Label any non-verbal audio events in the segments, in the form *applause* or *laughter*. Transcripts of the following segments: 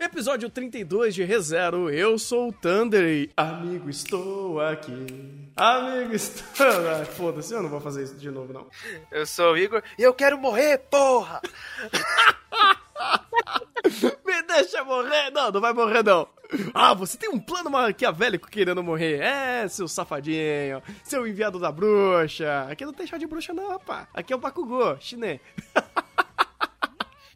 Episódio 32 de ReZero, eu sou o Thunder e... Amigo, estou aqui. Amigo, estou... *laughs* Ah, Foda-se, eu não vou fazer isso de novo, não. Eu sou o Igor e eu quero morrer, porra! *laughs* Me deixa morrer! Não, não vai morrer, não. Ah, você tem um plano maquiavélico querendo morrer. É, seu safadinho. Seu enviado da bruxa. Aqui não tem chá de bruxa, não, rapaz. Aqui é o Bakugou, chinês. *laughs*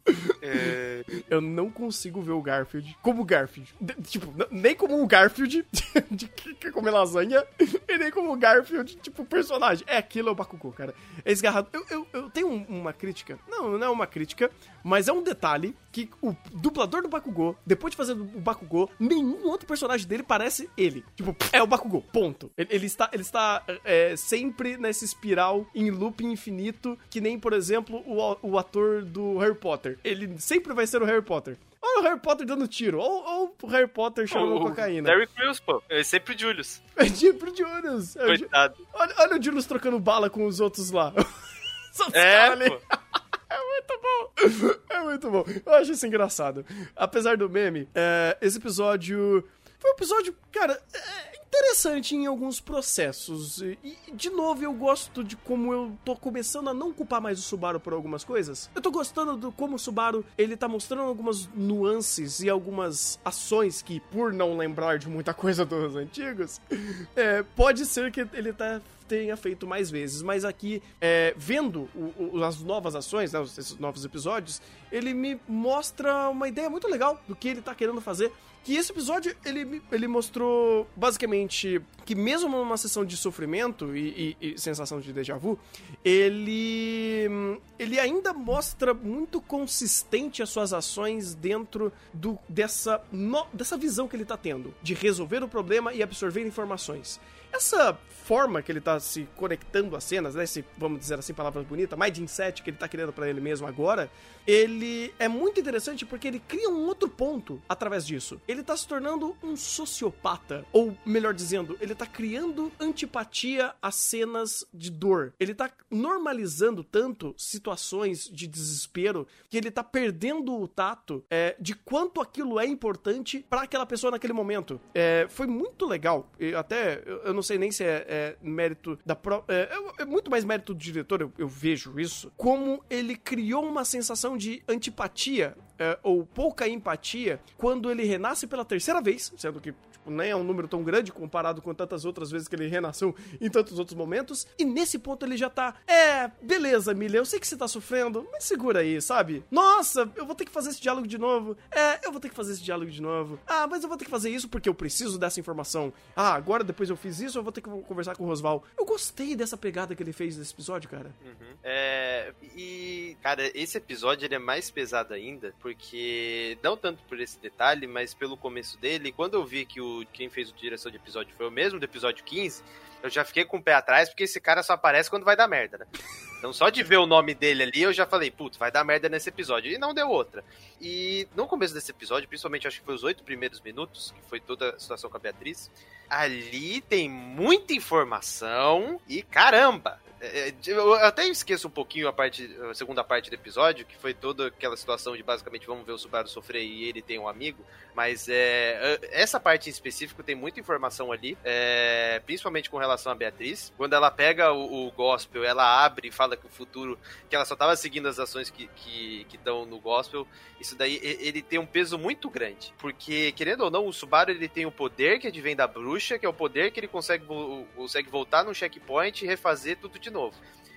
*laughs* É, Eu não consigo ver o Garfield como Garfield. De- tipo, nem como um Garfield *laughs* de que quer comer lasanha, e nem como o Garfield, tipo, personagem. É aquilo, é o Bakugou, cara. É esgarrado. Eu, eu, eu tenho um- uma crítica. Não, não é uma crítica, mas é um detalhe que o dublador do Bakugou, depois de fazer o Bakugou, nenhum outro personagem dele parece ele. Tipo, é o Bakugou, ponto. Ele, ele está, ele está é, sempre nessa espiral em loop infinito, que nem, por exemplo, o, o ator do Harry Potter. Ele sempre vai ser o Harry Potter. Ou o Harry Potter dando tiro, ou, ou o Harry Potter cheirando o cocaína. Terry Crews, pô. É sempre o Julius. *laughs* É tipo o Julius. É o Ju- Coitado. olha, olha o Julius trocando bala com os outros lá. *laughs* Os outros É, pô. *laughs* É muito bom. É muito bom. Eu acho isso engraçado. Apesar do meme, é, esse episódio foi um episódio, cara, é interessante em alguns processos. E, de novo, eu gosto de como eu tô começando a não culpar mais o Subaru por algumas coisas. Eu tô gostando do como o Subaru, ele tá mostrando algumas nuances e algumas ações que, por não lembrar de muita coisa dos antigos, *laughs* é, pode ser que ele tá tenha feito mais vezes, mas aqui, é, vendo o- o- as novas ações, né, esses novos episódios, ele me mostra uma ideia muito legal do que ele tá querendo fazer. Que esse episódio, ele, ele mostrou, basicamente, que mesmo numa sessão de sofrimento e, e- e sensação de déjà vu, ele, ele ainda mostra muito consistente as suas ações dentro do, dessa, no- dessa visão que ele tá tendo, de resolver o problema e absorver informações. Essa forma que ele tá se conectando às cenas, né? Esse, vamos dizer assim, palavras bonitas, mindset que ele tá criando pra ele mesmo agora, ele é muito interessante porque ele cria um outro ponto através disso. Ele tá se tornando um sociopata, ou melhor dizendo, ele tá criando antipatia às cenas de dor. Ele tá normalizando tanto situações de desespero que ele tá perdendo o tato é, de quanto aquilo é importante pra aquela pessoa naquele momento. É, foi muito legal. E até eu, eu não sei nem se é, é mérito da pró- é, é- é muito mais mérito do diretor, eu, eu vejo isso. Como ele criou uma sensação de antipatia é, ou pouca empatia quando ele renasce pela terceira vez, sendo que tipo, nem é um número tão grande comparado com tantas outras vezes que ele renasceu em tantos outros momentos. E nesse ponto ele já tá, é, beleza, Milha, eu sei que você tá sofrendo, mas segura aí, sabe? Nossa, eu vou ter que fazer esse diálogo de novo. É, eu vou ter que fazer esse diálogo de novo. Ah, mas eu vou ter que fazer isso porque eu preciso dessa informação. Ah, agora depois eu fiz isso, eu vou ter que conversar com o Rosval. Eu gostei dessa pegada que ele fez nesse episódio, cara. Uhum. É, e, cara, esse episódio ele é mais pesado ainda, porque não tanto por esse detalhe, mas pelo começo dele. Quando eu vi que o quem fez a direção de episódio foi o mesmo do episódio 15, eu já fiquei com o pé atrás, porque esse cara só aparece quando vai dar merda, né? Então, só de ver o nome dele ali, eu já falei, putz, vai dar merda nesse episódio. E não deu outra. E no começo desse episódio, principalmente acho que foi os oito primeiros minutos, que foi toda a situação com a Beatriz, ali tem muita informação e caramba! É, é, Eu até esqueço um pouquinho a parte, a segunda parte do episódio, que foi toda aquela situação de basicamente vamos ver o Subaru sofrer e ele tem um amigo. Mas é, essa parte em específico tem muita informação ali, é, principalmente com relação a Beatriz. Quando ela pega o, o gospel, ela abre e fala que o futuro, que ela só estava seguindo as ações que estão que, no gospel. Isso daí ele tem um peso muito grande, porque querendo ou não, o Subaru ele tem o poder que advém da bruxa, que é o poder que ele consegue, consegue voltar no checkpoint e refazer tudo de novo.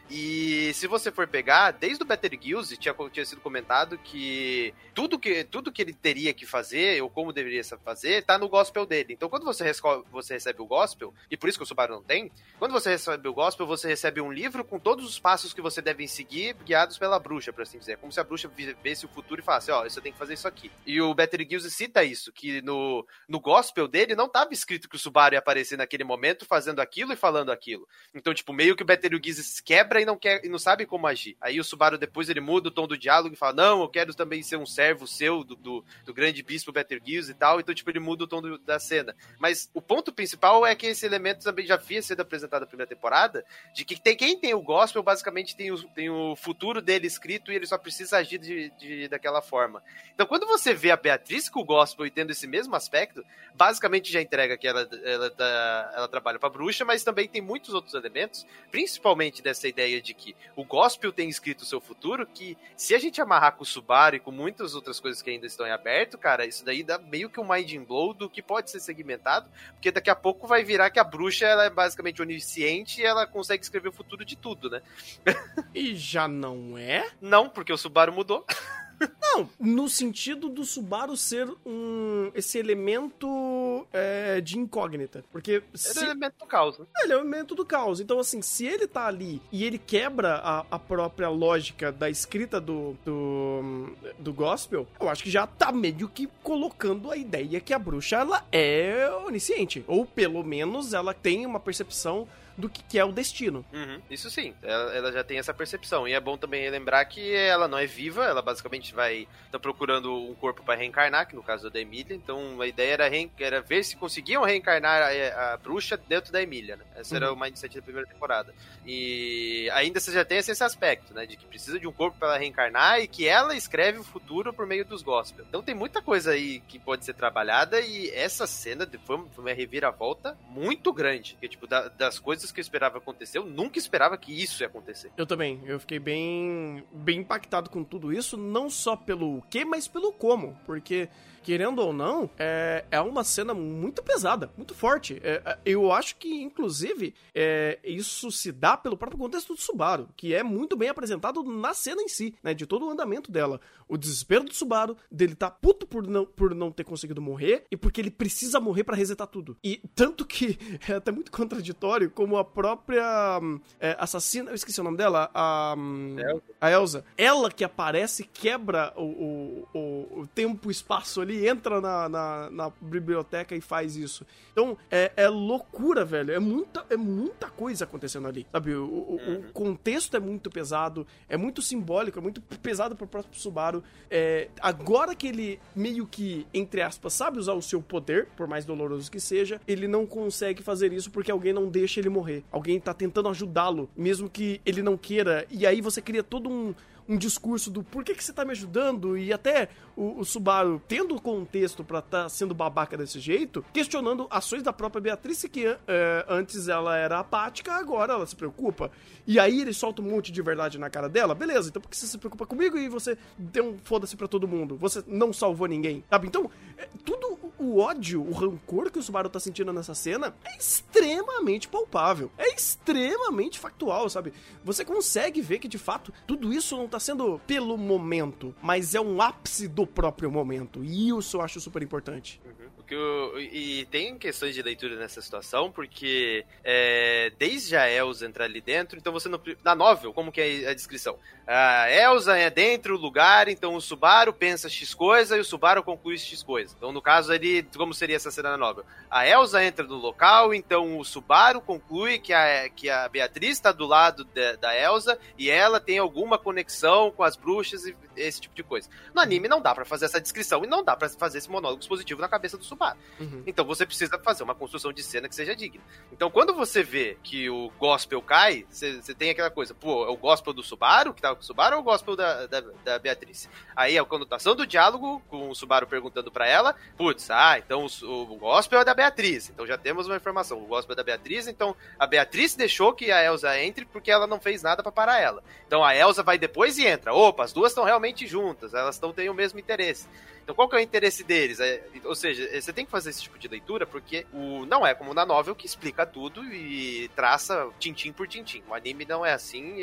E se você for pegar, desde o Betelgeuse tinha, tinha sido comentado que tudo, que tudo que ele teria que fazer, ou como deveria fazer, tá no gospel dele. Então quando você, você recebe o gospel, e por isso que o Subaru não tem, quando você recebe o gospel, você recebe um livro com todos os passos que você deve seguir, guiados pela bruxa, por assim dizer. Como se a bruxa visse o futuro e falasse, ó, oh, você tem que fazer isso aqui. E o Betelgeuse cita isso, que no, no gospel dele não estava escrito que o Subaru ia aparecer naquele momento fazendo aquilo e falando aquilo. Então, tipo, meio que o Betelgeuse quebra e não quer e não sabe como agir. Aí o Subaru depois ele muda o tom do diálogo e fala: "Não, eu quero também ser um servo seu do, do, do grande bispo Betelgeuse e tal". Então, tipo, ele muda o tom do, da cena. Mas o ponto principal é que esse elemento também já havia sido apresentado na primeira temporada, de que tem quem tem o gospel basicamente tem o, tem o futuro dele escrito e ele só precisa agir de, de, daquela forma. Então, quando você vê a Beatriz com o gospel e tendo esse mesmo aspecto, basicamente já entrega que ela, ela, ela, ela trabalha pra bruxa, mas também tem muitos outros elementos, principalmente dessa ideia de que o gospel tem escrito o seu futuro, que se a gente amarrar com o Subaru e com muitas outras coisas que ainda estão em aberto, cara, isso daí dá meio que um mind blow do que pode ser segmentado, porque daqui a pouco vai virar que a bruxa ela é basicamente onisciente e ela consegue escrever o futuro de tudo, né? e já não é? Não, porque o Subaru mudou. *laughs* Não, no sentido do Subaru ser um esse elemento é, de incógnita. Porque. Se... Ele é o elemento do caos, né? Ele é o elemento do caos. Então, assim, se ele tá ali e ele quebra a, a própria lógica da escrita do, do, do gospel, eu acho que já tá meio que colocando a ideia que a bruxa ela é onisciente. Ou pelo menos ela tem uma percepção do que, que é o destino. Uhum, isso sim, ela, ela, já tem essa percepção. E é bom também lembrar que ela não é viva, ela basicamente vai tá procurando um corpo para reencarnar, que no caso da Emília. Então a ideia era, era ver se conseguiam reencarnar a, a, bruxa dentro da Emília, né? Esse uhum. era o mindset da primeira temporada. E ainda você já tem esse aspecto, né? De que precisa de um corpo para ela reencarnar e que ela escreve o futuro por meio dos gospels. Então tem muita coisa aí que pode ser trabalhada e essa cena foi uma reviravolta muito grande. Que, tipo, da, das coisas coisas que eu esperava acontecer, eu nunca esperava que isso ia acontecer. Eu também, eu fiquei bem, bem impactado com tudo isso, não só pelo que, mas pelo como, porque querendo ou não, é, é uma cena muito pesada, muito forte. É, é, eu acho que, inclusive, é, isso se dá pelo próprio contexto do Subaru, que é muito bem apresentado na cena em si, né? De todo o andamento dela. O desespero do Subaru, dele tá puto por não, por não ter conseguido morrer e porque ele precisa morrer para resetar tudo. E tanto que *laughs* é até muito contraditório como a própria é, assassina, eu esqueci o nome dela, a, Elsa. a Elsa. Ela que aparece quebra o, o, o, o tempo e espaço ali ele entra na, na, na biblioteca e faz isso. Então, é, é, loucura, velho. É muita, é muita coisa acontecendo ali. Sabe? O, o, uhum. o, contexto é muito pesado, é muito simbólico, é muito pesado pro próprio Subaru. É, agora que ele meio que, entre aspas, sabe usar o seu poder, por mais doloroso que seja, ele não consegue fazer isso porque alguém não deixa ele morrer. Alguém tá tentando ajudá-lo, mesmo que ele não queira. E aí você cria todo um um discurso do por que, que você tá me ajudando e até o, o Subaru tendo contexto para estar tá sendo babaca desse jeito, questionando ações da própria Beatriz que é, antes ela era apática, agora ela se preocupa. E aí ele solta um monte de verdade na cara dela, beleza, então por que você se preocupa comigo e você deu um foda-se pra todo mundo? Você não salvou ninguém, sabe? Então, é, tudo o ódio, o rancor que o Subaru tá sentindo nessa cena é extremamente palpável, é extremamente factual, sabe? Você consegue ver que de fato tudo isso não tá sendo pelo momento, mas é um ápice do próprio momento, e isso eu acho super importante. Uhum. Eu, e tem questões de leitura nessa situação, porque é, desde a Elsa entrar ali dentro, então você não. Na novel, como que é a descrição? A Elsa é dentro do lugar, então o Subaru pensa X coisa e o Subaru conclui X coisa. Então, no caso ali, como seria essa cena na novel? A Elsa entra no local, então o Subaru conclui que a, que a Beatriz está do lado de, da Elsa e ela tem alguma conexão com as bruxas e esse tipo de coisa. No anime não dá para fazer essa descrição e não dá para fazer esse monólogo expositivo na cabeça do Subaru. Uhum. Então você precisa fazer uma construção de cena que seja digna. Então quando você vê que o gospel cai, você, tem aquela coisa, pô, é o gospel do Subaru que tava com o Subaru ou o gospel da, da, da Beatriz? Aí a conotação do diálogo com o Subaru perguntando para ela, putz, ah, então o, o gospel é da Beatriz. Então já temos uma informação, o gospel é da Beatriz, então a Beatriz deixou que a Elsa entre porque ela não fez nada para parar ela. Então a Elsa vai depois e entra. Opa, as duas estão realmente juntas, elas estão têm o mesmo interesse. Então qual que é o interesse deles? É, ou seja, você tem que fazer esse tipo de leitura porque o não é como na novel que explica tudo e traça tintim por tintim. O anime não é assim,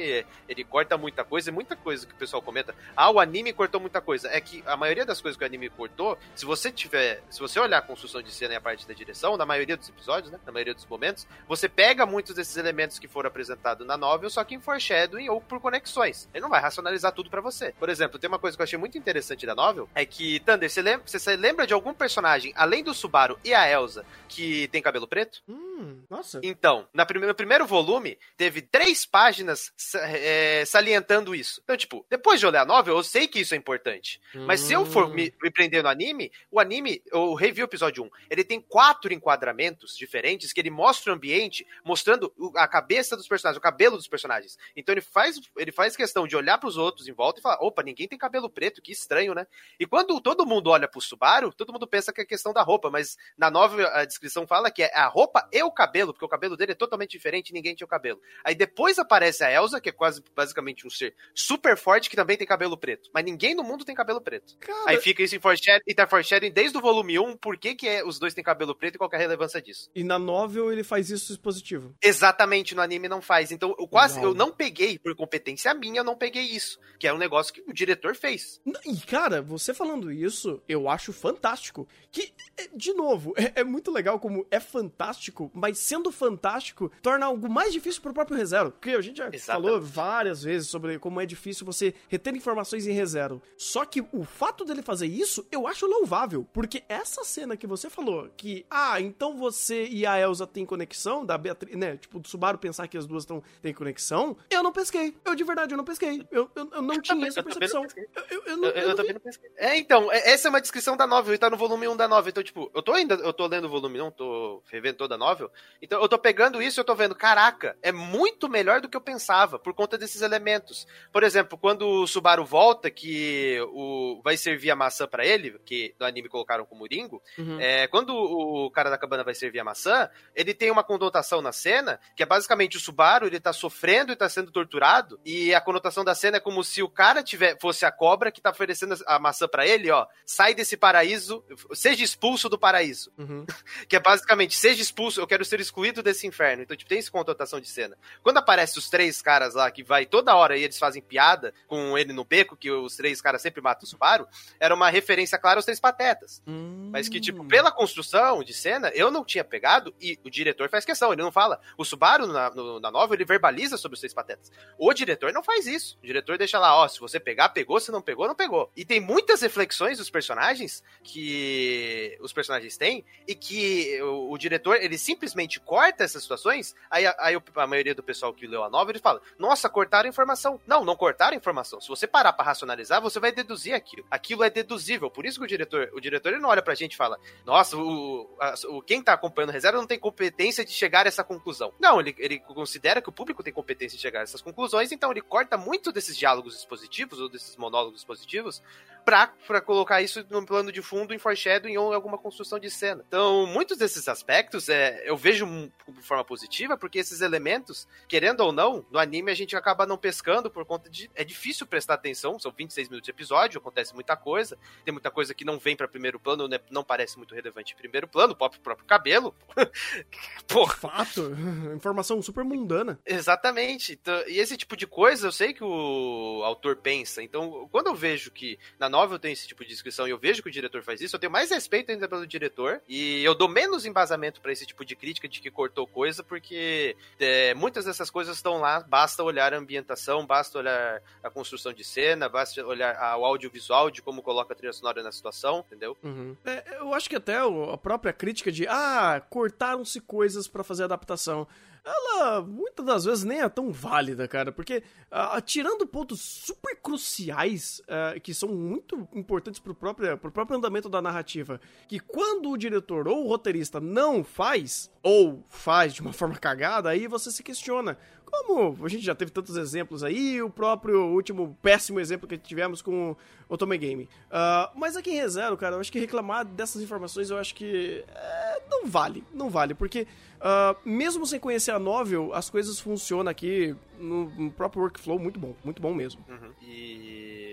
ele corta muita coisa, e muita coisa que o pessoal comenta. Ah, o anime cortou muita coisa. É que a maioria das coisas que o anime cortou, se você tiver, se você olhar a construção de cena e a parte da direção, na maioria dos episódios, né, na maioria dos momentos, você pega muitos desses elementos que foram apresentados na novel, só que em foreshadowing ou por conexões. Ele não vai racionalizar tudo para você. Por exemplo, tem uma coisa que eu achei muito interessante da novel, é que, Thunder, você lembra, você lembra de algum personagem, além do Subaru e a Elsa, que tem cabelo preto? Hum, nossa. Então, na prime no primeiro volume, teve três páginas é, salientando isso. Então, tipo, depois de olhar a novel, eu sei que isso é importante. Hum. Mas se eu for me, me prender no anime, o anime, o review episódio 1, ele tem quatro enquadramentos diferentes que ele mostra o ambiente, mostrando a cabeça dos personagens, o cabelo dos personagens. Então ele faz, ele faz questão de olhar para os outros em volta e falar: opa, ninguém tem cabelo preto, que estranho, né? E quando todo mundo olha pro Subaru, todo mundo pensa que é questão da roupa, mas na nova a descrição fala que é a roupa e o cabelo, porque o cabelo dele é totalmente diferente e ninguém tinha o cabelo. Aí depois aparece a Elsa, que é quase basicamente um ser super forte que também tem cabelo preto. Mas ninguém no mundo tem cabelo preto. Cara... Aí fica isso em foreshadowing, e tá foreshadowing desde o volume 1, por que, que é, os dois têm cabelo preto e qual é a relevância disso. E na novel ele faz isso expositivo. Exatamente, no anime não faz. Então eu quase, eu não peguei, por competência minha, eu não peguei isso. Que é um negócio que o diretor fez. E cara, você falando isso, eu acho fantástico. Que, é, de novo, *laughs* é, é muito legal como é fantástico, mas sendo fantástico, torna algo mais difícil pro próprio ReZero. Porque a gente já Exatamente. falou várias vezes sobre como é difícil você reter informações em ReZero. Só que o fato dele fazer isso, eu acho louvável. Porque essa cena que você falou, que, ah, então você e a Elsa têm conexão, da Beatriz, né? Tipo, do Subaru pensar que as duas tão, têm conexão, eu não pesquei. Eu, de verdade, eu não pesquei. Eu, eu, eu não eu tinha essa *laughs* percepção. Eu, eu, não, eu, também não pesquei. É, então, é, essa é uma descrição da novel, e tá no volume 1 da novel. Então, tipo, eu tô ainda, eu tô lendo o volume 1, tô revendo toda a novel. Então, eu tô pegando isso e eu tô vendo, caraca, é muito melhor do que eu pensava, por conta desses elementos. Por exemplo, quando o Subaru volta, que o vai servir a maçã para ele, que no anime colocaram como Ringo, uhum. é, quando o cara da cabana vai servir a maçã, ele tem uma conotação na cena, que é basicamente o Subaru, ele tá sofrendo e tá sendo torturado, e a conotação da cena é como se o cara tiver, fosse a cobra que tá oferecendo a maçã para ele, ó, sai desse paraíso, seja expulso do paraíso. Uhum. *laughs* que é basicamente, seja expulso, eu quero ser excluído desse inferno. Então, tipo, tem essa conotação de cena. Quando aparece os três caras lá, que vai toda hora e eles fazem piada com ele no beco, que os três caras sempre matam o Subaru, era uma referência clara aos três patetas. Hum. Mas que, tipo, pela construção de cena, eu não tinha pegado, e o diretor faz questão, ele não fala. O Subaru, na, no, na novela, ele verbaliza sobre os três patetas. O diretor não faz isso. O diretor deixa lá, ó, se você pegar, pegou, se não pegou, não pegou. E tem muitas reflexões dos personagens que os personagens têm, e que o, o diretor, ele simplesmente corta essas situações, aí, aí a maioria do pessoal que leu a novela, ele fala, nossa, cortaram informação. Não, não cortaram informação. Se você parar para racionalizar, você vai deduzir aquilo. Aquilo é deduzível. Por isso que o diretor, o diretor ele não olha pra gente e fala, nossa, o, a, o quem tá acompanhando reserva não tem competência de chegar a essa conclusão. Não, ele, ele considera que o público tem competência de chegar a essas conclusões, então ele corta muito desses diálogos expositivos ou desses monólogos expositivos pra, pra colocar isso no plano de fundo, em foreshadowing ou em alguma construção de cena. Então, muitos desses aspectos é, eu vejo de forma positiva, porque esses elementos, querendo ou não, no anime a gente acaba não pescando por conta de. É difícil prestar atenção, são 26 minutos de episódio, acontece muita coisa, tem muita coisa que não vem para primeiro plano, né, não parece muito relevante em primeiro plano, o próprio, cabelo. *laughs* Pô. Fato, *laughs* informação super mundana. Exatamente. Então, e esse tipo de coisa eu sei que o autor pensa. Então, quando eu vejo que na novel tem esse tipo de descrição e eu vejo que o diretor faz isso, eu tenho mais respeito ainda pelo diretor e eu dou menos embasamento para esse tipo de crítica de que cortou coisa, porque é, muitas dessas coisas estão lá, basta olhar a ambientação, basta olhar a construção de cena, basta olhar o audiovisual de como coloca a trilha sonora na situação, entendeu? Uhum. É, eu acho que até a própria crítica de ah, cortaram-se coisas para fazer adaptação ela muitas das vezes nem é tão válida, cara, porque uh, tirando pontos super cruciais uh, que são muito importantes pro próprio, pro próprio andamento da narrativa, que quando o diretor ou o roteirista não faz, ou faz de uma forma cagada, aí você se questiona. Como a gente já teve tantos exemplos aí, o próprio último péssimo exemplo que tivemos com o Otome Game. Uh, mas aqui em ReZero, cara, eu acho que reclamar dessas informações eu acho que é, não vale, não vale, porque Uh, mesmo sem conhecer a novel, as coisas funcionam aqui no, no, próprio workflow muito bom, muito bom mesmo. Uhum. E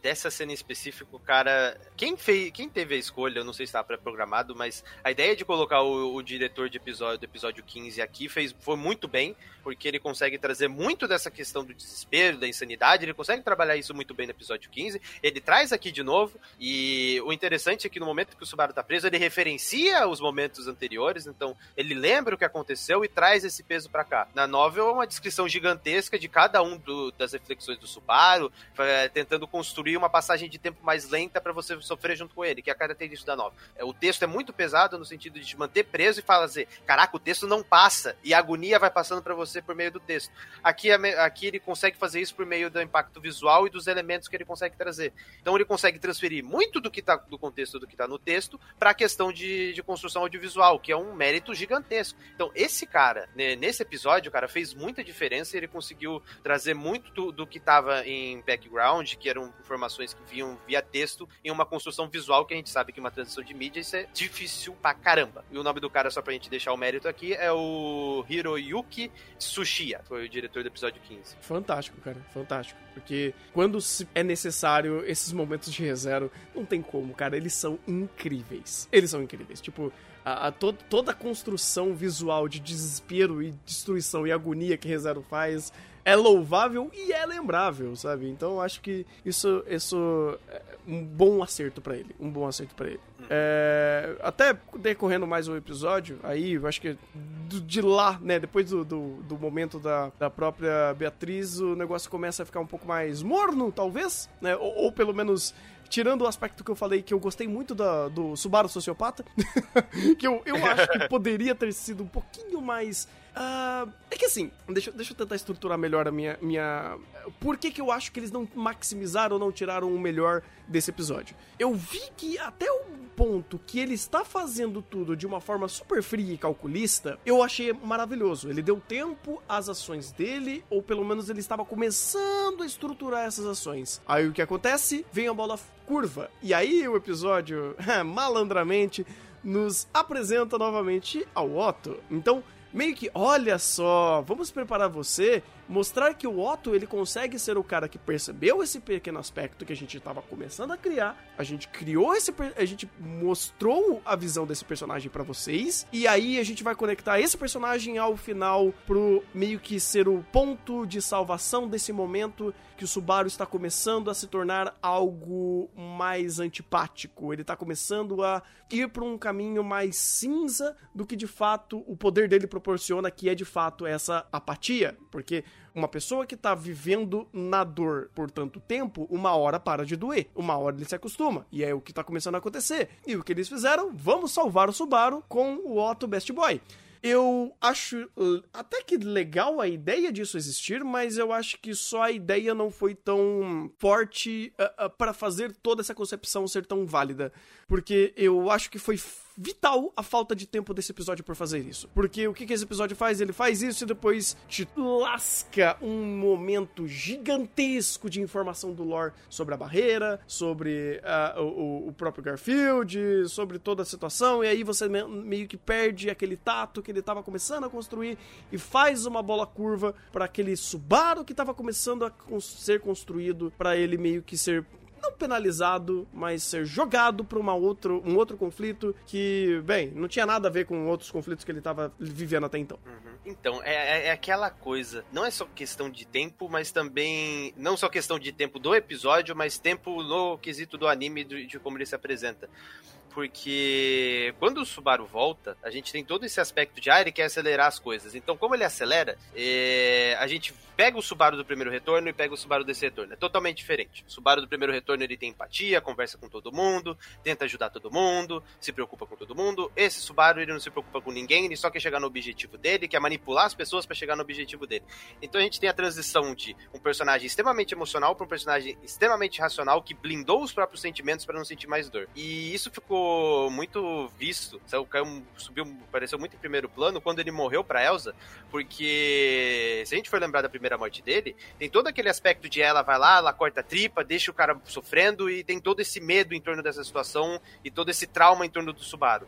dessa cena em específico, cara, quem fez, quem teve a escolha, eu não sei se estava pré-programado, mas a ideia de colocar o, o, diretor de episódio do episódio 15 aqui fez foi muito bem, porque ele consegue trazer muito dessa questão do desespero, da insanidade, ele consegue trabalhar isso muito bem no episódio 15. Ele traz aqui de novo e o interessante é que no momento que o Subaru tá preso, ele referencia os momentos anteriores, então ele lembra o que aconteceu e traz esse peso para cá. Na novel é uma descrição gigantesca de cada um do, das reflexões do Subaru, tentando construir uma passagem de tempo mais lenta para você sofrer junto com ele, que é a característica da novel. É, o texto é muito pesado no sentido de te manter preso e fazer, caraca, o texto não passa e a agonia vai passando para você por meio do texto. Aqui, aqui ele consegue fazer isso por meio do impacto visual e dos elementos que ele consegue trazer. Então ele consegue transferir muito do que tá do contexto do que tá no texto para a questão de, de construção audiovisual, que é um mérito gigantesco. Então esse cara, né, nesse episódio, cara, fez muita diferença e ele conseguiu trazer muito do, do que estava em background, que eram informações que vinham via texto, em uma construção visual que a gente sabe que uma transição de mídia isso é difícil pra caramba. E o nome do cara, só pra gente deixar o mérito aqui, é o Hiroyuki Tsuchiya, foi o diretor do episódio 15. Fantástico, cara, fantástico. Porque quando é necessário esses momentos de rezero, não tem como, cara, eles são incríveis. Eles são incríveis. Tipo, a, a to, toda a construção visual de desespero e destruição e agonia que Rezero faz é louvável e é lembrável, sabe? Então acho que isso, isso é um bom acerto para ele. Um bom acerto para ele. É, até decorrendo mais um episódio, aí eu acho que de lá, né, depois do, do, do, momento da, da própria Beatriz, o negócio começa a ficar um pouco mais morno, talvez, né? Ou, ou pelo menos tirando o aspecto que eu falei que eu gostei muito da, do Subaru Sociopata, *laughs* que eu, eu acho que poderia ter sido um pouquinho mais. Uh, é que assim, deixa, deixa eu tentar estruturar melhor a minha. minha Por que, que eu acho que eles não maximizaram ou não tiraram o melhor desse episódio? Eu vi que até o ponto que ele está fazendo tudo de uma forma super fria e calculista, eu achei maravilhoso. Ele deu tempo às ações dele, ou pelo menos ele estava começando a estruturar essas ações. Aí o que acontece? Vem a bola curva. E aí o episódio, *laughs* malandramente, nos apresenta novamente ao Otto. Então, meio que, olha só, vamos preparar você mostrar que o Otto ele consegue ser o cara que percebeu esse pequeno aspecto que a gente estava começando a criar. A gente criou esse a gente mostrou a visão desse personagem para vocês e aí a gente vai conectar esse personagem ao final pro meio que ser o ponto de salvação desse momento que o Subaru está começando a se tornar algo mais antipático. Ele está começando a ir para um caminho mais cinza do que de fato o poder dele proporciona, que é de fato essa apatia, porque uma pessoa que tá vivendo na dor por tanto tempo, uma hora para de doer. Uma hora ele se acostuma. E é o que tá começando a acontecer. E o que eles fizeram? Vamos salvar o Subaru com o Otto Best Boy. Eu acho até que legal a ideia disso existir, mas eu acho que só a ideia não foi tão forte uh, uh, para fazer toda essa concepção ser tão válida. Porque eu acho que foi vital a falta de tempo desse episódio por fazer isso. Porque o que, que esse episódio faz? Ele faz isso e depois te lasca um momento gigantesco de informação do lore sobre a barreira, sobre uh, o, o, próprio Garfield, sobre toda a situação, e aí você meio que perde aquele tato que ele estava começando a construir e faz uma bola curva para aquele Subaru que estava começando a ser construído, para ele meio que ser não penalizado, mas ser jogado para uma outro, um outro conflito que, bem, não tinha nada a ver com outros conflitos que ele estava vivendo até então. Uhum. Então, é, é, é, aquela coisa. Não é só questão de tempo, mas também. Não só questão de tempo do episódio, mas tempo no quesito do anime de, de como ele se apresenta porque quando o Subaru volta, a gente tem todo esse aspecto de ah, ele quer acelerar as coisas. Então, como ele acelera, é, a gente pega o Subaru do primeiro retorno e pega o Subaru desse retorno. É totalmente diferente. O Subaru do primeiro retorno ele tem empatia, conversa com todo mundo, tenta ajudar todo mundo, se preocupa com todo mundo. Esse Subaru ele não se preocupa com ninguém, ele só quer chegar no objetivo dele, quer manipular as pessoas para chegar no objetivo dele. Então a gente tem a transição de um personagem extremamente emocional para um personagem extremamente racional que blindou os próprios sentimentos para não sentir mais dor. E isso ficou muito visto, subiu, apareceu muito em primeiro plano quando ele morreu pra Elsa, porque se a gente for lembrar da primeira morte dele, tem todo aquele aspecto de ela vai lá, ela corta a tripa, deixa o cara sofrendo e tem todo esse medo em torno dessa situação e todo esse trauma em torno do Subaru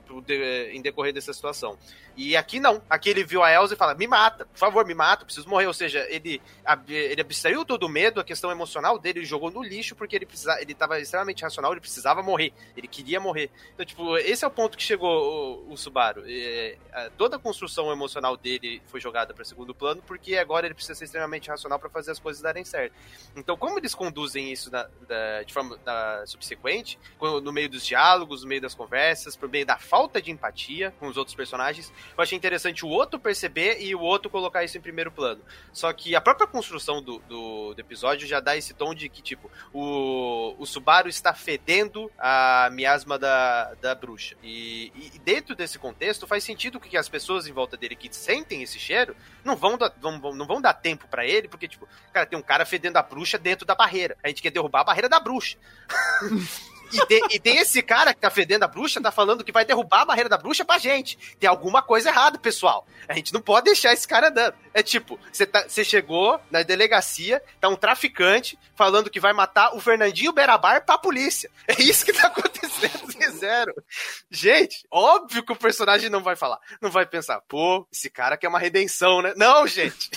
em decorrer dessa situação. E aqui não. Aqui ele viu a Elsa e fala: me mata, por favor, me mata, preciso morrer. Ou seja, ele, ele abstraiu todo o medo, a questão emocional dele, ele jogou no lixo porque ele precisava, ele estava extremamente racional, ele precisava morrer. Ele queria morrer. Então, tipo, esse é o ponto que chegou o, o Subaru. É, toda a construção emocional dele foi jogada para segundo plano porque agora ele precisa ser extremamente racional para fazer as coisas darem certo. Então, como eles conduzem isso na, da, de forma da, subsequente, no meio dos diálogos, no meio das conversas, por meio da falta de empatia com os outros personagens, eu achei interessante o outro perceber e o outro colocar isso em primeiro plano. Só que a própria construção do, do, do episódio já dá esse tom de que, tipo, o, o Subaru está fedendo a miasma da, da bruxa. E, e dentro desse contexto, faz sentido que as pessoas em volta dele que sentem esse cheiro não vão, dar, vão, não vão dar tempo para ele, porque, tipo, cara, tem um cara fedendo a bruxa dentro da barreira. A gente quer derrubar a barreira da bruxa. *laughs* E, e, tem esse cara que tá fedendo a bruxa, tá falando que vai derrubar a barreira da bruxa pra gente. Tem alguma coisa errada, pessoal. A gente não pode deixar esse cara andando. É tipo, você tá, chegou na delegacia, tá um traficante falando que vai matar o Fernandinho Berabar pra polícia. É isso que tá acontecendo, *laughs* zero. Gente, óbvio que o personagem não vai falar. Não vai pensar, pô, esse cara quer uma redenção, né? Não, gente.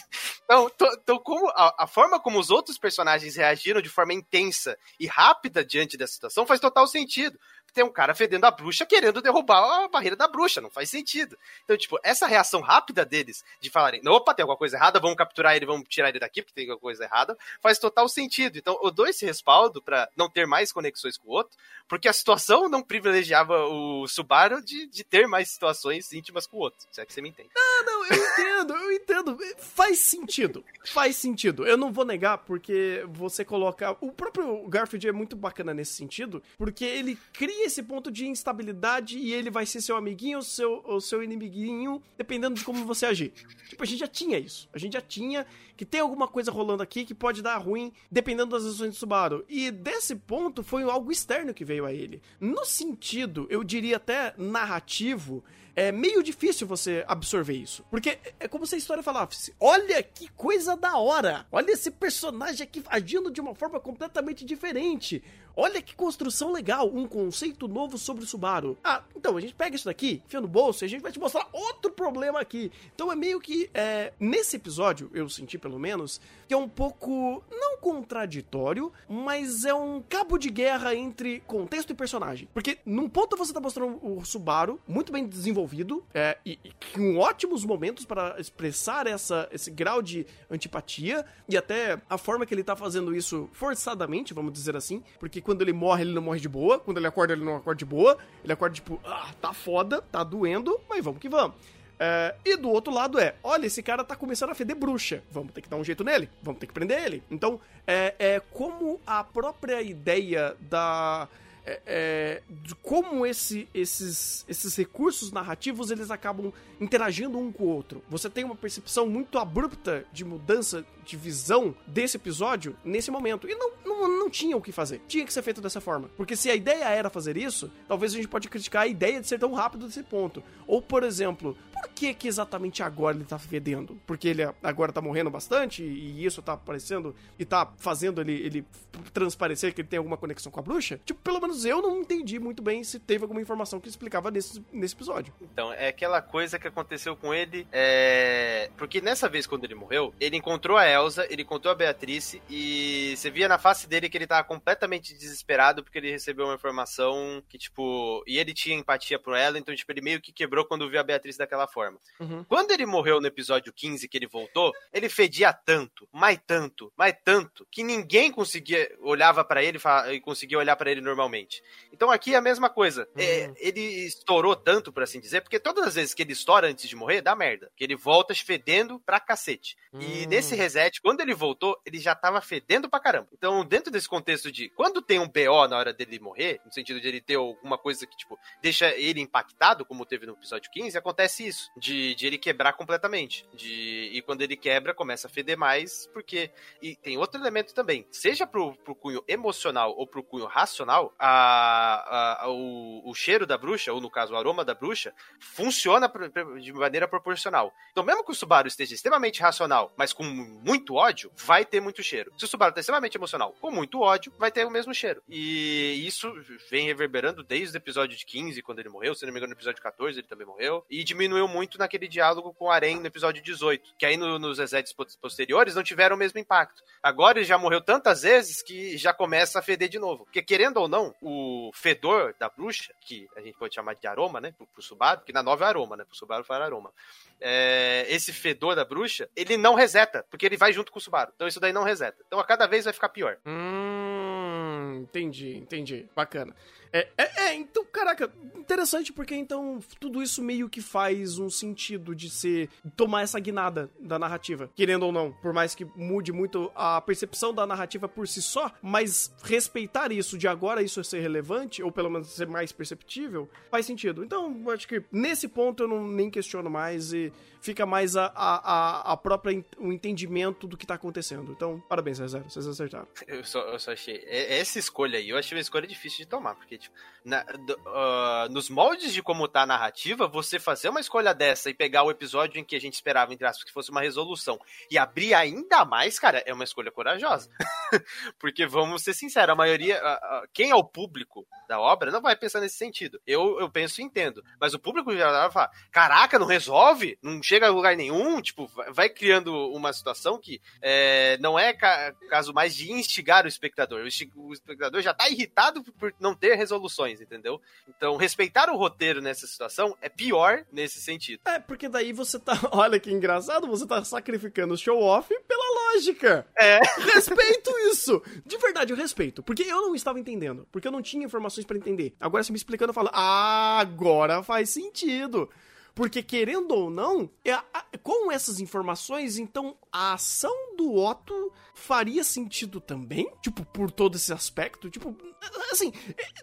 Então, tô como a, a forma como os outros personagens reagiram de forma intensa e rápida diante da situação faz total sentido tem um cara fedendo a bruxa querendo derrubar a barreira da bruxa. Não faz sentido. Então, tipo, essa reação rápida deles de falarem, opa, tem alguma coisa errada, vamos capturar ele, vamos tirar ele daqui porque tem alguma coisa errada, faz total sentido. Então, eu dou esse respaldo para não ter mais conexões com o outro, porque a situação não privilegiava o Subaru de, de ter mais situações íntimas com o outro. Se é que você me entende. Ah, não, eu entendo, eu entendo. Faz sentido. Faz sentido. Eu não vou negar, porque você coloca. O próprio Garfield é muito bacana nesse sentido, porque ele cria esse ponto de instabilidade e ele vai ser seu amiguinho ou seu, ou seu inimiguinho, dependendo de como você agir. Tipo, a gente já tinha isso. A gente já tinha que tem alguma coisa rolando aqui que pode dar ruim, dependendo das ações do Subaru. E desse ponto foi algo externo que veio a ele. No sentido, eu diria até narrativo, é meio difícil você absorver isso. Porque é como se a história falasse: olha que coisa da hora! Olha esse personagem aqui agindo de uma forma completamente diferente. Olha que construção legal, um conceito novo sobre o Subaru. Ah, então a gente pega isso daqui, enfia no bolso e a gente vai te mostrar outro problema aqui. Então é meio que, é, nesse episódio, eu senti pelo menos, que é um pouco, não contraditório, mas é um cabo de guerra entre contexto e personagem. Porque num ponto você tá mostrando o Subaru muito bem desenvolvido é, e, e com ótimos momentos para expressar essa, esse grau de antipatia e até a forma que ele tá fazendo isso forçadamente, vamos dizer assim, porque quando ele morre, ele não morre de boa. Quando ele acorda, ele não acorda de boa. Ele acorda tipo, ah, tá foda, tá doendo, mas vamos que vamos. É, e do outro lado é, olha, esse cara tá começando a feder bruxa. Vamos ter que dar um jeito nele, vamos ter que prender ele. Então, é, é como a própria ideia da é, é, de como esse, esses, esses recursos narrativos eles acabam interagindo um com o outro. Você tem uma percepção muito abrupta de mudança de visão desse episódio nesse momento. E não, não, não tinha o que fazer. Tinha que ser feito dessa forma. Porque se a ideia era fazer isso, talvez a gente pode criticar a ideia de ser tão rápido desse ponto. Ou, por exemplo, por que, que exatamente agora ele tá fedendo? Porque ele agora tá morrendo bastante e isso tá aparecendo e tá fazendo ele, ele transparecer que ele tem alguma conexão com a bruxa? Tipo, pelo menos eu não entendi muito bem se teve alguma informação que explicava nesse, nesse episódio. Então, é aquela coisa que aconteceu com ele. É... Porque nessa vez, quando ele morreu, ele encontrou a Elsa, ele encontrou a Beatrice e você via na face dele que ele tava completamente desesperado porque ele recebeu uma informação que, tipo, e ele tinha empatia por ela, então, tipo, ele meio que quebrou quando viu a Beatrice daquela forma. Uhum. Quando ele morreu no episódio 15, que ele voltou, ele fedia tanto, mais tanto, mais tanto, que ninguém conseguia, olhava para ele e conseguia olhar para ele normalmente. Então aqui é a mesma coisa. É, uhum. É, ele estourou tanto, por assim dizer, porque todas as vezes que ele estoura antes de morrer, dá merda. Que ele volta fedendo pra cacete. Uhum. E hum. nesse reset, quando ele voltou, ele já tava fedendo pra caramba. Então, dentro dentro desse contexto de quando tem um BO na hora dele morrer, no sentido de ele ter alguma coisa que, tipo, deixa ele impactado, como teve no episódio 15, acontece isso, de, de ele quebrar completamente. De, e quando ele quebra, começa a feder mais, porque. E tem outro elemento também, seja pro, pro cunho emocional ou pro cunho racional, a, a, o, o cheiro da bruxa, ou no caso o aroma da bruxa, funciona de maneira proporcional. Então, mesmo que o Subaru esteja extremamente racional, mas com muito ódio, vai ter muito cheiro. Se o Subaru está extremamente emocional, com muito ódio, vai ter o mesmo cheiro. E isso vem reverberando desde o episódio de 15, quando ele morreu, se não me engano, no episódio 14 ele também morreu, e diminuiu muito naquele diálogo com o Aren no episódio 18, que aí no, nos resets posteriores não tiveram o mesmo impacto. Agora ele já morreu tantas vezes que já começa a feder de novo. Porque querendo ou não, o fedor da bruxa, que a gente pode chamar de aroma, né, pro, pro Subaru, porque na nova é aroma, né, pro Subaru fala aroma. É, esse fedor da bruxa, ele não reseta, porque ele vai junto com o Subaru. Então isso daí não reseta. Então a cada vez vai ficar pior. Hum, entendi, entendi. Bacana. É, é, é, então, caraca, interessante porque então tudo isso meio que faz um sentido de ser tomar essa guinada da narrativa, querendo ou não, por mais que mude muito a percepção da narrativa por si só, mas respeitar isso de agora isso ser relevante ou pelo menos ser mais perceptível, faz sentido. Então, acho que nesse ponto eu não nem questiono mais e fica mais a, a, a própria o entendimento do que tá acontecendo. Então, parabéns, Zero, vocês acertaram. Eu só, eu só achei essa escolha aí, eu achei uma escolha difícil de tomar, porque tipo, na, uh, nos moldes de como tá a narrativa, você fazer uma escolha dessa e pegar o episódio em que a gente esperava, entre aspas, que fosse uma resolução e abrir ainda mais, cara, é uma escolha corajosa. *laughs* Porque vamos ser sinceros, a maioria, uh, uh, quem é o público da obra não vai pensar nesse sentido. Eu, eu penso e entendo. Mas o público já vai falar: caraca, não resolve? Não chega a lugar nenhum? Tipo, vai criando uma situação que é, não é ca caso mais de instigar o espectador. O espectador já tá irritado por não ter resoluções, entendeu? Então, respeitar o roteiro nessa situação é pior nesse sentido. É, porque daí você tá. *laughs* Olha que engraçado, você tá sacrificando o show-off pela lógica. É. Respeito isso. De verdade, eu respeito. Porque eu não estava entendendo. Porque eu não tinha informações para entender. Agora você me explicando, eu falo, ah, agora faz sentido. Porque, querendo ou não, é, com essas informações, então a ação do Otto faria sentido também? Tipo, por todo esse aspecto? Tipo, assim,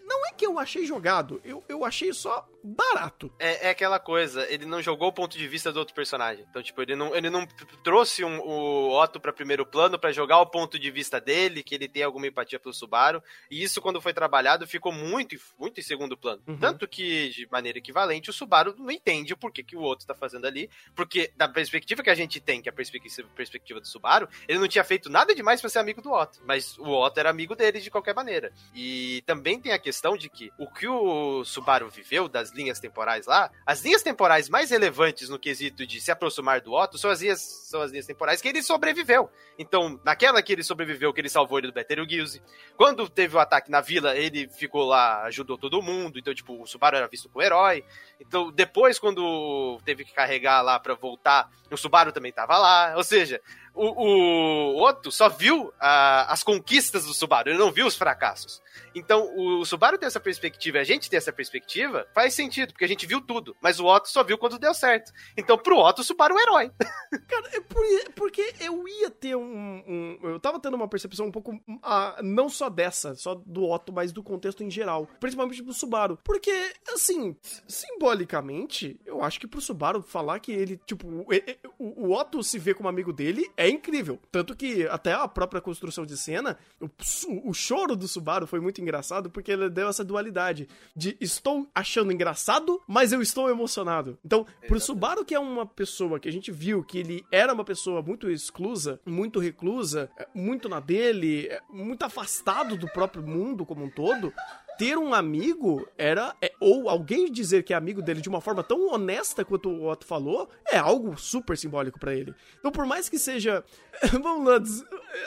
não é que eu achei jogado, eu, eu achei só barato. É, é aquela coisa, ele não jogou o ponto de vista do outro personagem. Então, tipo, ele não, ele não trouxe um, o Otto para primeiro plano para jogar o ponto de vista dele, que ele tem alguma empatia pelo Subaru. E isso, quando foi trabalhado, ficou muito, muito em segundo plano. Uhum. Tanto que, de maneira equivalente, o Subaru não entende o porquê que o outro tá fazendo ali. Porque, da perspectiva que a gente tem, que é a perspectiva, perspectiva do Subaru, ele não tinha feito nada demais para ser amigo do Otto. Mas o Otto era amigo dele de qualquer maneira. E também tem a questão de que o que o Subaru viveu das as linhas temporais lá, as linhas temporais mais relevantes no quesito de se aproximar do Otto são as linhas, são as linhas temporais que ele sobreviveu. Então, naquela que ele sobreviveu, que ele salvou ele do Betelgeuse, quando teve o ataque na vila, ele ficou lá, ajudou todo mundo, então, tipo, o Subaru era visto como herói. Então, depois, quando teve que carregar lá para voltar, o Subaru também tava lá. Ou seja, o, o Otto só viu a, as conquistas do Subaru, ele não viu os fracassos. Então, o Subaru ter essa perspectiva e a gente ter essa perspectiva faz sentido, porque a gente viu tudo. Mas o Otto só viu quando deu certo. Então, pro Otto, o Subaru é um herói. *laughs* Cara, é por, porque eu ia ter um, um, Eu tava tendo uma percepção um pouco. Uh, não só dessa, só do Otto, mas do contexto em geral. Principalmente do Subaru. Porque, assim, simbolicamente, eu acho que pro Subaru falar que ele, tipo, o, o Otto se vê como amigo dele é incrível. Tanto que até a própria construção de cena, o, o choro do Subaru foi muito engraçado porque ele deu essa dualidade de estou achando engraçado, mas eu estou emocionado. Então, pro Subaru, que é uma pessoa que a gente viu que ele era uma pessoa muito exclusa, muito reclusa, muito na dele, muito afastado do próprio mundo como um todo, ter um amigo era. É, ou alguém dizer que é amigo dele de uma forma tão honesta quanto o Otto falou, é algo super simbólico para ele. Então, por mais que seja. *laughs* Vamos lá.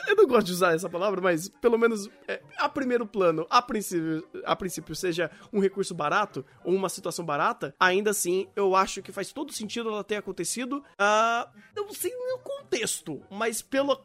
Eu não gosto de usar essa palavra, mas pelo menos é, a primeiro plano, a princípio, a princípio, seja um recurso barato ou uma situação barata, ainda assim, eu acho que faz todo sentido ela ter acontecido. Uh, não sei no contexto, mas pela.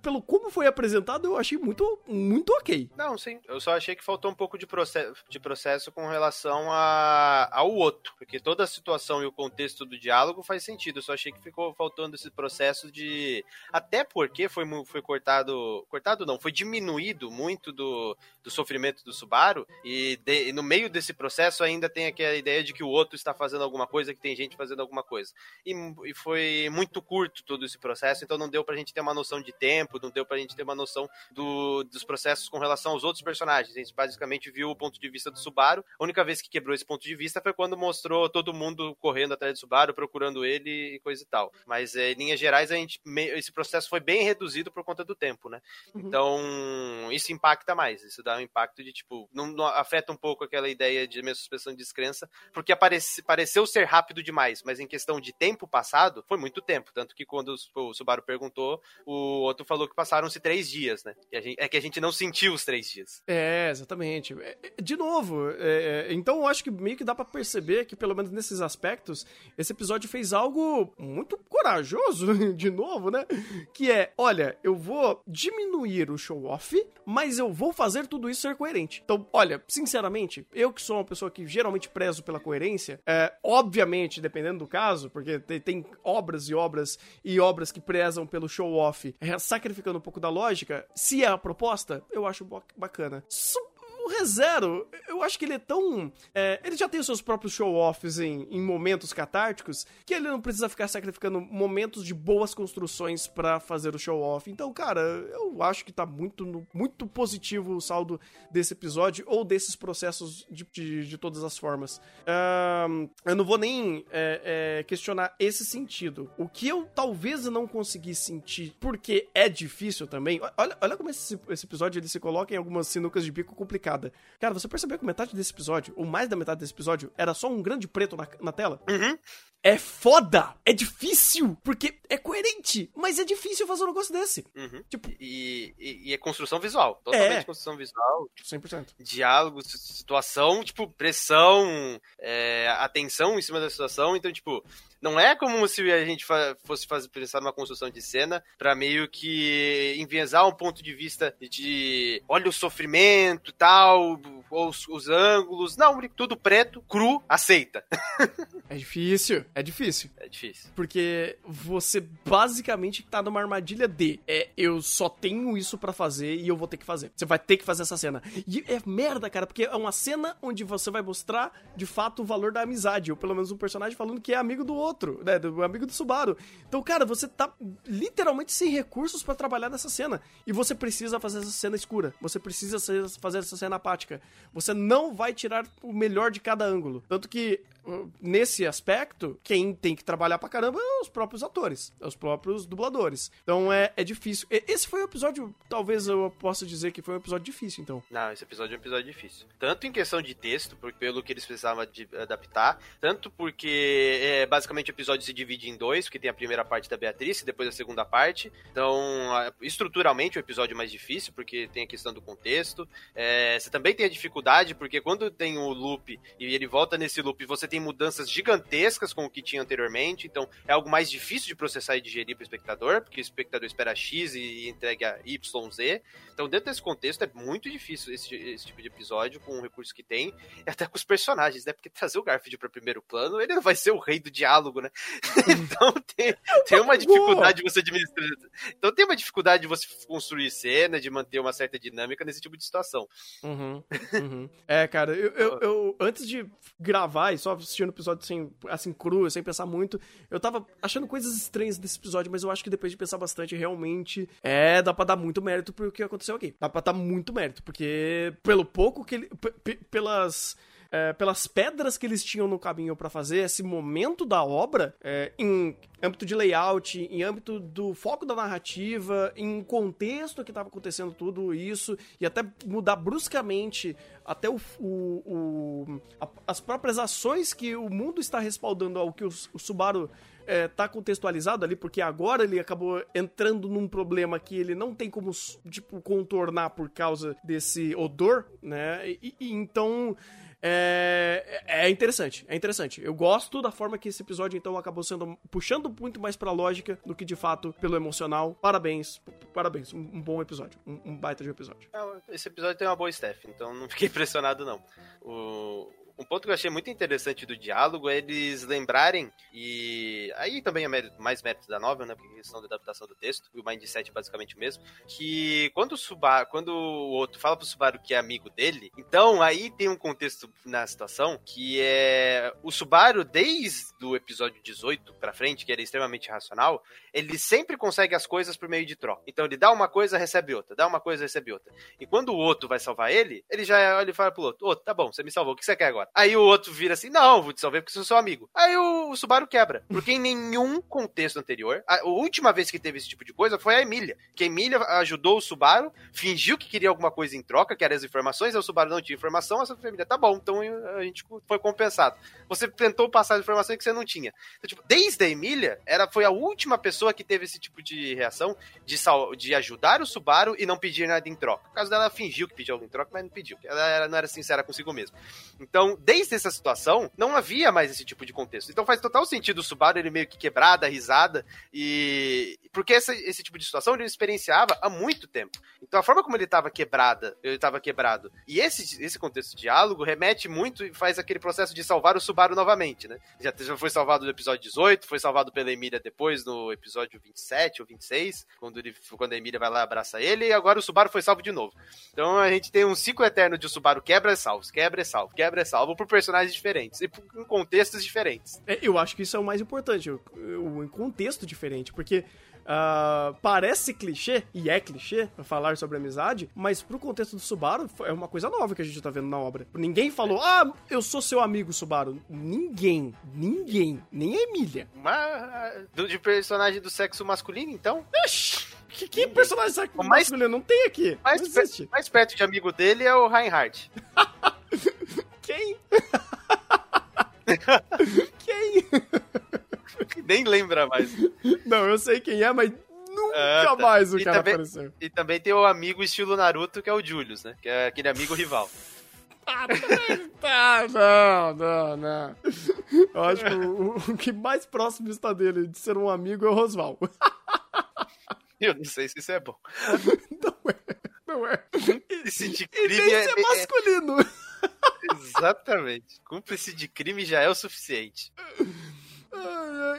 pelo como foi apresentado, eu achei muito, muito ok. Não, sim. Eu só achei que faltou um pouco de processo, de processo com relação a, ao outro. Porque toda a situação e o contexto do diálogo faz sentido. Eu só achei que ficou faltando esse processo de. Até porque foi, foi cortado. Cortado não, foi diminuído muito do, do sofrimento do Subaru. E, de, e no meio desse processo ainda tem aquela ideia de que o outro está fazendo alguma coisa, que tem gente fazendo alguma coisa. E, e foi muito curto todo esse processo, então não deu pra gente ter uma noção de tempo, não deu pra gente ter uma noção do, dos processos com relação aos outros personagens. A gente basicamente viu ponto de vista do Subaru. A única vez que quebrou esse ponto de vista foi quando mostrou todo mundo correndo atrás do Subaru, procurando ele e coisa e tal. Mas é, em linhas gerais, a gente, esse processo foi bem reduzido por conta do tempo, né? Uhum. Então, isso impacta mais. Isso dá um impacto de, tipo, não, não afeta um pouco aquela ideia de minha suspensão de descrença, porque aparece, pareceu ser rápido demais, mas em questão de tempo passado, foi muito tempo. Tanto que quando o Subaru perguntou, o outro falou que passaram-se três dias, né? Gente, é que a gente não sentiu os três dias. É, exatamente. É, é, de novo, é, então eu acho que meio que dá para perceber que, pelo menos nesses aspectos, esse episódio fez algo muito corajoso, *laughs* de novo, né? Que é, olha, eu vou diminuir o show-off, mas eu vou fazer tudo isso ser coerente. Então, olha, sinceramente, eu que sou uma pessoa que geralmente prezo pela coerência, é, obviamente, dependendo do caso, porque tem, tem obras e obras e obras que prezam pelo show-off, é, sacrificando um pouco da lógica, se é a proposta, eu acho bacana. O ReZero, eu acho que ele é tão. É, ele já tem os seus próprios show-offs em, em, momentos catárticos que ele não precisa ficar sacrificando momentos de boas construções para fazer o show-off. Então, cara, eu acho que tá muito, muito positivo o saldo desse episódio ou desses processos de, de, de todas as formas. Um, eu não vou nem é, é, questionar esse sentido. O que eu talvez não consegui sentir, porque é difícil também. Olha, olha como esse, esse episódio ele se coloca em algumas sinucas de bico complicadas Cara, você percebeu que metade desse episódio, ou mais da metade desse episódio, era só um grande preto na, na tela? Uhum. É foda! É difícil! Porque é coerente, mas é difícil fazer um negócio desse. Uhum. Tipo, e, e, e, é construção visual. Totalmente é. construção visual. 100%. Diálogo, situação, tipo, pressão, é, atenção em cima da situação. Então, tipo, não é como se a gente fosse fazer, pensar numa construção de cena para meio que enviesar um ponto de vista de olha o sofrimento tal, os, os ângulos. Não, tudo preto, cru, aceita. *laughs* é difícil, é difícil. É difícil. Porque você basicamente tá numa armadilha de é, eu só tenho isso para fazer e eu vou ter que fazer. Você vai ter que fazer essa cena. E é merda, cara, porque é uma cena onde você vai mostrar de fato o valor da amizade, ou pelo menos um personagem falando que é amigo do outro né? Do amigo do Subaru. Então, cara, você tá literalmente sem recursos para trabalhar nessa cena. E você precisa fazer essa cena escura. Você precisa fazer essa cena apática. Você não vai tirar o melhor de cada ângulo. Tanto que nesse aspecto, quem tem que trabalhar pra caramba é os próprios atores, é os próprios dubladores. Então é, é difícil. Esse foi um episódio, talvez eu possa dizer que foi um episódio difícil, então. Não, esse episódio é um episódio difícil. Tanto em questão de texto, pelo que eles precisavam de adaptar, tanto porque é, basicamente o episódio se divide em dois, porque tem a primeira parte da Beatriz e depois a segunda parte. Então, estruturalmente o episódio é mais difícil, porque tem a questão do contexto. É, você também tem a dificuldade, porque quando tem o loop e ele volta nesse loop, você tem mudanças gigantescas com o que tinha anteriormente, então é algo mais difícil de processar e digerir para o espectador, porque o espectador espera X e entrega Y, Z. Então, dentro desse contexto, é muito difícil esse, esse tipo de episódio com o recurso que tem, e até com os personagens, né? Porque trazer o Garfield para primeiro plano, ele não vai ser o rei do diálogo, né? *laughs* então, tem, tem uma dificuldade de você administrar. Então, tem uma dificuldade de você construir cena, de manter uma certa dinâmica nesse tipo de situação. Uhum, uhum. É, cara, eu, eu, eu, antes de gravar e só assistindo o episódio assim, assim cru, sem pensar muito, eu tava achando coisas estranhas desse episódio, mas eu acho que depois de pensar bastante, realmente, é, dá pra dar muito mérito pro que aconteceu aqui. Dá pra dar muito mérito, porque pelo pouco que ele. pelas é, pelas pedras que eles tinham no caminho para fazer esse momento da obra, é, em âmbito de layout, em âmbito do foco da narrativa, em contexto que estava acontecendo tudo isso, e até mudar bruscamente até o, o, o a, as próprias ações que o mundo está respaldando ao que o, o Subaru é, tá contextualizado ali, porque agora ele acabou entrando num problema que ele não tem como, tipo, contornar por causa desse odor, né? E, e então é, é interessante, é interessante. Eu gosto da forma que esse episódio, então, acabou sendo puxando muito mais pra lógica do que de fato pelo emocional. Parabéns, parabéns. Um, um bom episódio, um, um, baita de episódio. Esse episódio tem uma boa staff, então não fiquei impressionado, não. O, um ponto que eu achei muito interessante do diálogo é eles lembrarem, e aí também é mérito, mais mérito da novela, né? Porque questão da adaptação do texto, e o mindset é basicamente o mesmo, que quando o Subaru, quando o outro fala pro Subaru que é amigo dele, então aí tem um contexto na situação que é o Subaru, desde o episódio 18 pra frente, que era extremamente racional, ele sempre consegue as coisas por meio de troca. Então ele dá uma coisa, recebe outra, dá uma coisa, recebe outra. E quando o outro vai salvar ele, ele já olha e fala pro outro: Ô, tá bom, você me salvou, o que você quer agora? Aí o outro vira assim: Não, vou te salvar porque sou seu amigo. Aí o, o Subaru quebra. Porque em nenhum contexto anterior, a, a, última vez que teve esse tipo de coisa foi a Emília. Que a Emília ajudou o Subaru, fingiu que queria alguma coisa em troca, que eram as informações, aí o Subaru não tinha informação, a sua família, tá bom, então a gente foi compensado. Você tentou passar as informações que você não tinha. Então, tipo, desde a Emília, ela foi a última pessoa que teve esse tipo de reação de, sal, de ajudar o Subaru e não pedir nada em troca. No caso dela, ela fingiu que pediu algo em troca, mas não pediu. Ela, não era sincera consigo mesma. Então, desde essa situação, não havia mais esse tipo de contexto. Então faz total sentido o Subaru ele meio que quebrar, dar risada, e. Porque essa, esse tipo de situação ele experienciava há muito tempo. Então a forma como ele estava quebrada, ele estava quebrado, e esse, esse contexto de diálogo remete muito e faz aquele processo de salvar o Subaru novamente, né? Já, foi salvado no episódio 18, foi salvado pela Emília depois no episódio 27 ou 26, quando, ele, quando a Emília vai lá e abraça ele, e agora o Subaru foi salvo de novo. Então a gente tem um ciclo eterno de o Subaru quebra e salvo, quebra e salvo, quebra e salvo por personagens diferentes e em contextos diferentes. É, eu acho que isso é o mais importante, o, o contexto diferente, porque Uh, parece clichê, e é clichê, falar sobre amizade, mas pro contexto do Subaru é uma coisa nova que a gente tá vendo na obra. Ninguém falou, ah, eu sou seu amigo, Subaru. Ninguém, ninguém, nem a Emília. Mas, de personagem do sexo masculino, então? Ixi, que, que personagem sexo mais, masculino? Não tem aqui. Mais, existe. mais perto de amigo dele é o Reinhardt. *laughs* Quem? *laughs* quem? *laughs* *laughs* Nem lembra mais. Não, eu sei quem é, mas nunca ah, tá. mais o e cara também, apareceu. E também tem o amigo estilo Naruto, que é o Julius, né? Que é aquele amigo rival. Ah, tá, não, não, não. Eu acho que o, o, que mais próximo está dele de ser um amigo é o Rosval. *laughs* Eu não sei se isso é bom. Não é, não é. Esse de crime e é, é masculino. É... Exatamente. Cúmplice de crime já é o suficiente.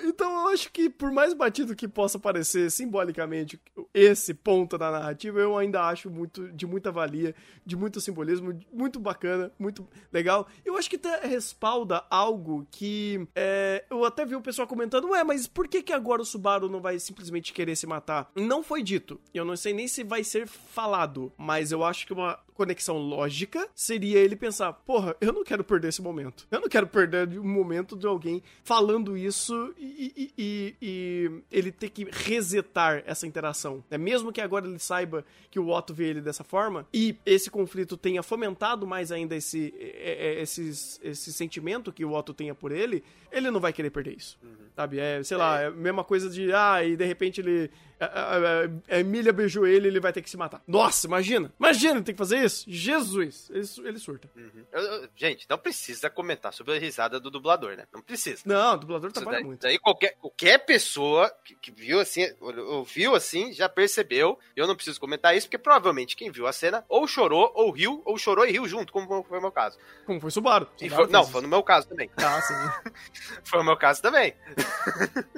Então eu acho que, por mais batido que possa parecer simbolicamente esse ponto da narrativa, eu ainda acho muito de muita valia, de muito simbolismo, muito bacana, muito legal. Eu acho que até respalda algo que é, eu até vi o pessoal comentando, ué, mas por que, que agora o Subaru não vai simplesmente querer se matar? Não foi dito. Eu não sei nem se vai ser falado, mas eu acho que uma conexão lógica seria ele pensar: porra, eu não quero perder esse momento. Eu não quero perder o momento de alguém falando isso e, e, e, e, ele ter que resetar essa interação. É Mesmo que agora ele saiba que o Otto vê ele dessa forma e esse conflito tenha fomentado mais ainda esse, é, é, esse, esse sentimento que o Otto tenha por ele, ele não vai querer perder isso. Uhum. Sabe? É, sei lá, é a mesma coisa de, ah, e de repente ele a, a, a, Emília beijou ele ele vai ter que se matar. Nossa, imagina! Imagina ter que fazer isso! Jesus! Ele, ele surta. Uhum. Eu, eu, gente, não precisa comentar sobre a risada do dublador, né? Não precisa. Não, o dublador trabalha daí, muito. Daí qualquer, qualquer pessoa que, que viu assim, ouviu assim, já percebeu. Eu não preciso comentar isso, porque provavelmente quem viu a cena ou chorou, ou riu, ou chorou e riu junto, como foi o meu caso. Como foi o Subaru. Foi, não, foi no meu caso também. *laughs* Ah, sim. *laughs* foi o meu caso também.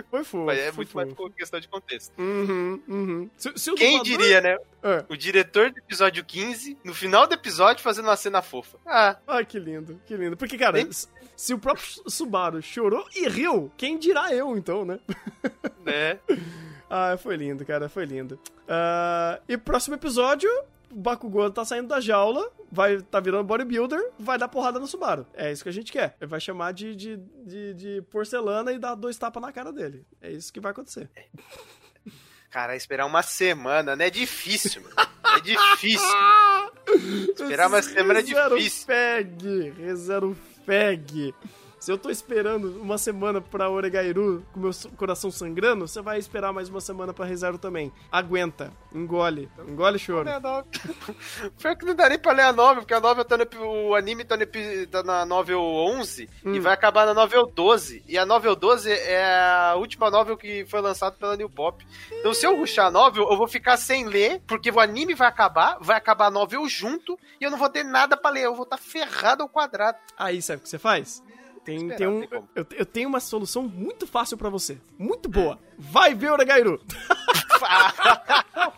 Foi fofo. Mas é muito fofo. mais questão de contexto. Uhum, uhum. Se, se Quem dublador... diria, né? É. O diretor do episódio 15, no final do episódio, fazendo uma cena fofa. Ah. Ai, que lindo, que lindo. Porque, cara, Nem... se o próprio Subaru chorou e riu, quem dirá eu, então, né? Né? *laughs* *laughs* ah, foi lindo, cara, foi lindo. Uh, e próximo episódio, o Bakugou tá saindo da jaula, vai tá virando bodybuilder, vai dar porrada no Subaru. É isso que a gente quer. Ele vai chamar de, de, de, de porcelana e dar dois tapas na cara dele. É isso que vai acontecer. Cara, esperar uma semana, né? É difícil, mano. É difícil. *laughs* esperar uma semana é difícil. Feg, rezero feg. Se eu tô esperando uma semana pra Oregairu com meu coração sangrando, você vai esperar mais uma semana pra Rezaro também. Aguenta, engole, engole choro. É *laughs* Pior que não dá nem pra ler a novel, porque a novel tá no, o anime tá, no, tá na novel 11 hum. e vai acabar na novel 12. E a novel 12 é a última novel que foi lançada pela New Pop. Então se eu ruxar a novel, eu vou ficar sem ler, porque o anime vai acabar, vai acabar a novel junto e eu não vou ter nada pra ler. Eu vou estar tá ferrado ao quadrado. Aí sabe o que você faz? Tem, tem um, eu, eu, tenho uma solução muito fácil para você. Muito boa. Vai ver o Negairu. *laughs* *laughs*